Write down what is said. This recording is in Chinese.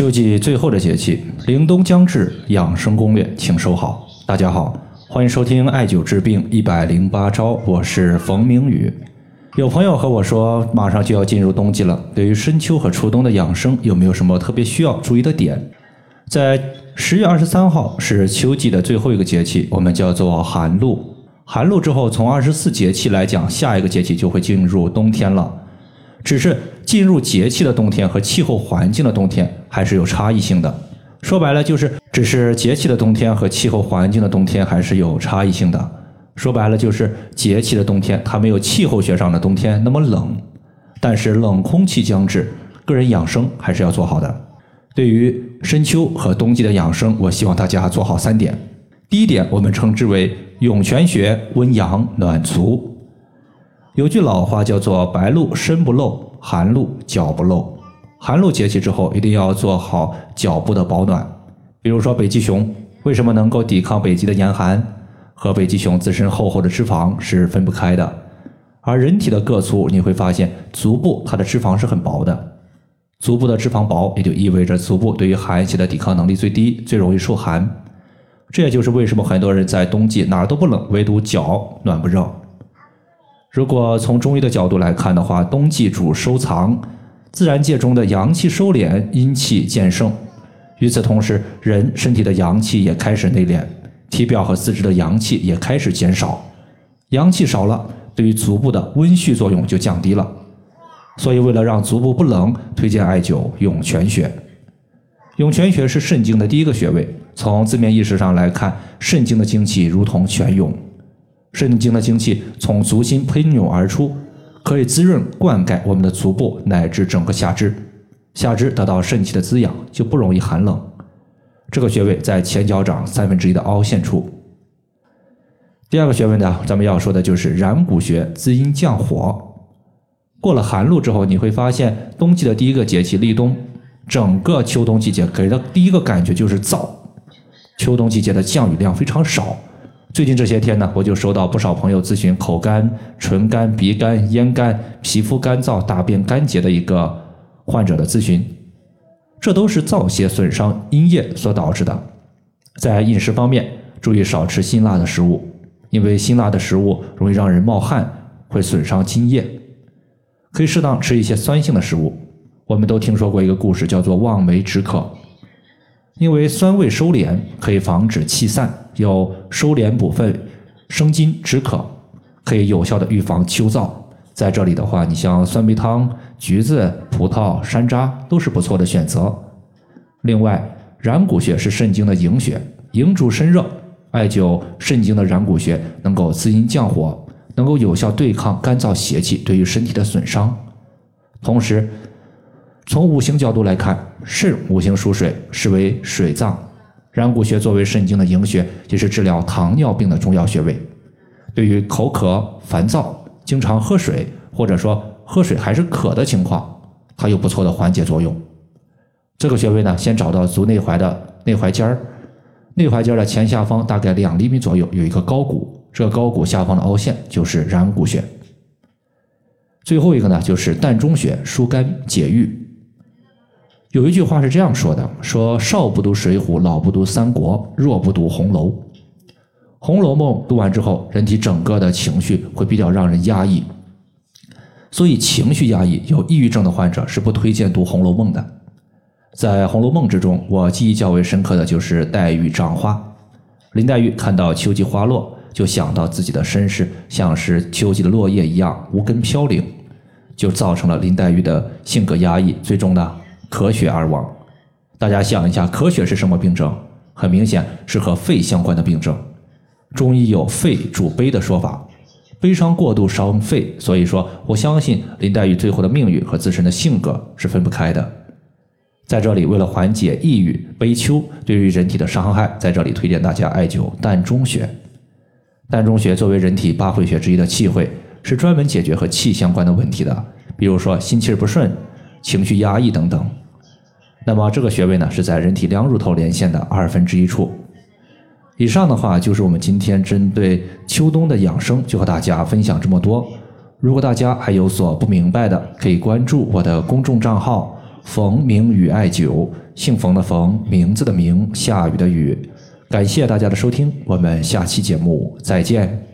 秋季最后的节气，凛冬将至，养生攻略请收好。大家好，欢迎收听艾灸治病一百零八招，我是冯明宇。有朋友和我说，马上就要进入冬季了，对于深秋和初冬的养生，有没有什么特别需要注意的点？在十月二十三号是秋季的最后一个节气，我们叫做寒露。寒露之后，从二十四节气来讲，下一个节气就会进入冬天了。只是进入节气的冬天和气候环境的冬天还是有差异性的。说白了就是，只是节气的冬天和气候环境的冬天还是有差异性的。说白了就是节气的冬天它没有气候学上的冬天那么冷，但是冷空气将至，个人养生还是要做好的。对于深秋和冬季的养生，我希望大家做好三点。第一点，我们称之为涌泉穴，温阳暖足。有句老话叫做“白露身不露，寒露脚不露”。寒露节气之后，一定要做好脚部的保暖。比如说北极熊为什么能够抵抗北极的严寒？和北极熊自身厚厚的脂肪是分不开的。而人体的个粗，你会发现足部它的脂肪是很薄的。足部的脂肪薄，也就意味着足部对于寒气的抵抗能力最低，最容易受寒。这也就是为什么很多人在冬季哪儿都不冷，唯独脚暖不热。如果从中医的角度来看的话，冬季主收藏，自然界中的阳气收敛，阴气渐盛。与此同时，人身体的阳气也开始内敛，体表和四肢的阳气也开始减少。阳气少了，对于足部的温煦作用就降低了。所以，为了让足部不冷，推荐艾灸涌泉穴。涌泉穴是肾经的第一个穴位，从字面意思上来看，肾经的精气如同泉涌。肾经的精气从足心喷涌而出，可以滋润灌溉我们的足部乃至整个下肢。下肢得到肾气的滋养，就不容易寒冷。这个穴位在前脚掌三分之一的凹陷处。第二个穴位呢，咱们要说的就是然谷穴，滋阴降火。过了寒露之后，你会发现冬季的第一个节气立冬，整个秋冬季节给的第一个感觉就是燥。秋冬季节的降雨量非常少。最近这些天呢，我就收到不少朋友咨询口干、唇干、鼻干、咽干、皮肤干燥、大便干结的一个患者的咨询，这都是燥邪损伤阴液所导致的。在饮食方面，注意少吃辛辣的食物，因为辛辣的食物容易让人冒汗，会损伤津液。可以适当吃一些酸性的食物。我们都听说过一个故事，叫做望梅止渴。因为酸味收敛，可以防止气散，有收敛补肺、生津止渴，可以有效的预防秋燥。在这里的话，你像酸梅汤、橘子、葡萄、山楂都是不错的选择。另外，然谷穴是肾经的营穴，营主身热，艾灸肾经的然谷穴能够滋阴降火，能够有效对抗干燥邪气对于身体的损伤，同时。从五行角度来看，肾五行属水，是为水脏。然谷穴作为肾经的营穴，也是治疗糖尿病的重要穴位。对于口渴、烦躁、经常喝水，或者说喝水还是渴的情况，它有不错的缓解作用。这个穴位呢，先找到足内踝的内踝尖儿，内踝尖的前下方大概两厘米左右有一个高骨，这个高骨下方的凹陷就是然谷穴。最后一个呢，就是膻中穴，疏肝解郁。有一句话是这样说的：“说少不读水浒，老不读三国，弱不读红楼。红楼梦读完之后，人体整个的情绪会比较让人压抑，所以情绪压抑、有抑郁症的患者是不推荐读红楼梦的。在红楼梦之中，我记忆较为深刻的就是黛玉葬花。林黛玉看到秋季花落，就想到自己的身世像是秋季的落叶一样无根飘零，就造成了林黛玉的性格压抑，最终呢。”咳血而亡，大家想一下，咳血是什么病症？很明显是和肺相关的病症。中医有肺主悲的说法，悲伤过度伤肺，所以说我相信林黛玉最后的命运和自身的性格是分不开的。在这里，为了缓解抑郁、悲秋对于人体的伤害，在这里推荐大家艾灸膻中穴。膻中穴作为人体八会穴之一的气会，是专门解决和气相关的问题的，比如说心气不顺、情绪压抑等等。那么这个穴位呢，是在人体两乳头连线的二分之一处。以上的话就是我们今天针对秋冬的养生，就和大家分享这么多。如果大家还有所不明白的，可以关注我的公众账号冯明宇艾灸，姓冯的冯，名字的名，下雨的雨。感谢大家的收听，我们下期节目再见。